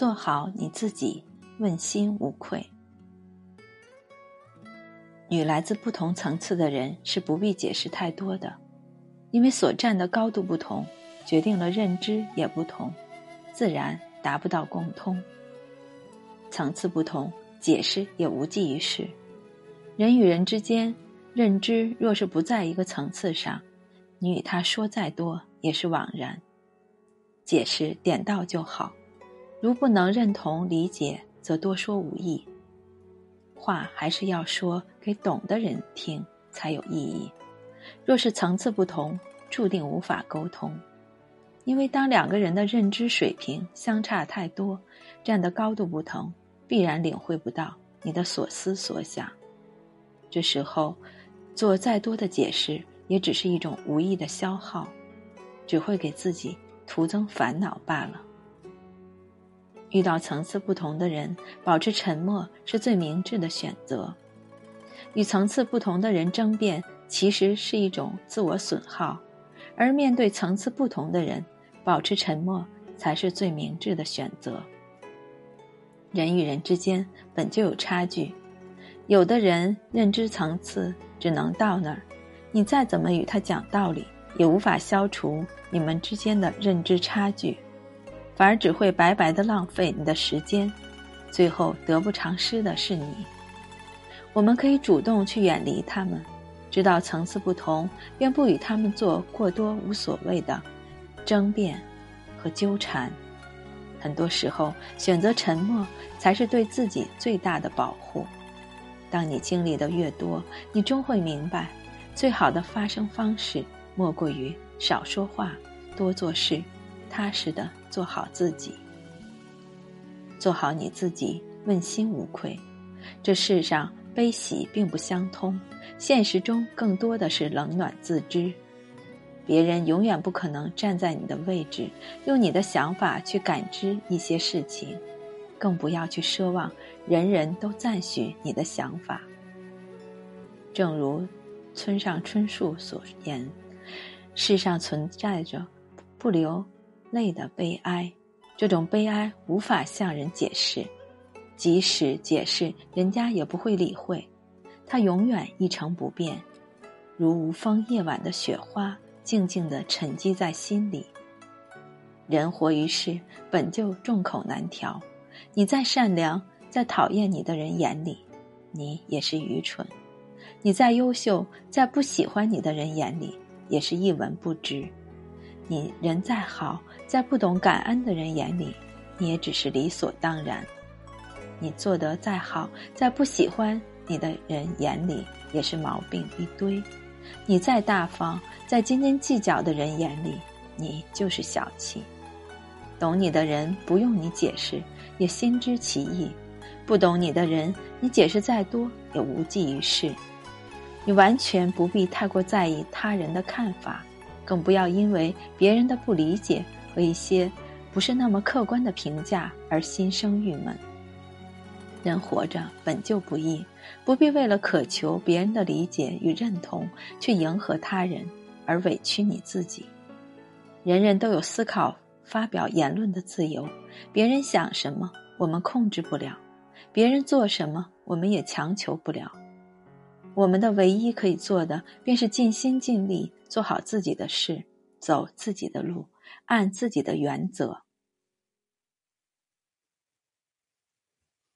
做好你自己，问心无愧。与来自不同层次的人是不必解释太多的，因为所站的高度不同，决定了认知也不同，自然达不到共通。层次不同，解释也无济于事。人与人之间，认知若是不在一个层次上，你与他说再多也是枉然。解释点到就好，如不能认同理解，则多说无益。话还是要说给懂的人听才有意义。若是层次不同，注定无法沟通。因为当两个人的认知水平相差太多，站的高度不同，必然领会不到你的所思所想。这时候，做再多的解释，也只是一种无意的消耗，只会给自己徒增烦恼罢了。遇到层次不同的人，保持沉默是最明智的选择。与层次不同的人争辩，其实是一种自我损耗；而面对层次不同的人，保持沉默才是最明智的选择。人与人之间本就有差距，有的人认知层次只能到那儿，你再怎么与他讲道理，也无法消除你们之间的认知差距。反而只会白白的浪费你的时间，最后得不偿失的是你。我们可以主动去远离他们，知道层次不同，便不与他们做过多无所谓的争辩和纠缠。很多时候，选择沉默才是对自己最大的保护。当你经历的越多，你终会明白，最好的发声方式莫过于少说话，多做事。踏实的做好自己，做好你自己，问心无愧。这世上悲喜并不相通，现实中更多的是冷暖自知。别人永远不可能站在你的位置，用你的想法去感知一些事情，更不要去奢望人人都赞许你的想法。正如村上春树所言：“世上存在着不留。”泪的悲哀，这种悲哀无法向人解释，即使解释，人家也不会理会，它永远一成不变，如无风夜晚的雪花，静静地沉积在心里。人活于世，本就众口难调，你再善良，在讨厌你的人眼里，你也是愚蠢；你再优秀，在不喜欢你的人眼里，也是一文不值。你人再好，在不懂感恩的人眼里，你也只是理所当然；你做得再好，在不喜欢你的人眼里，也是毛病一堆；你再大方，在斤斤计较的人眼里，你就是小气。懂你的人不用你解释，也心知其意；不懂你的人，你解释再多也无济于事。你完全不必太过在意他人的看法。更不要因为别人的不理解和一些不是那么客观的评价而心生郁闷。人活着本就不易，不必为了渴求别人的理解与认同，去迎合他人而委屈你自己。人人都有思考、发表言论的自由，别人想什么我们控制不了，别人做什么我们也强求不了。我们的唯一可以做的，便是尽心尽力做好自己的事，走自己的路，按自己的原则。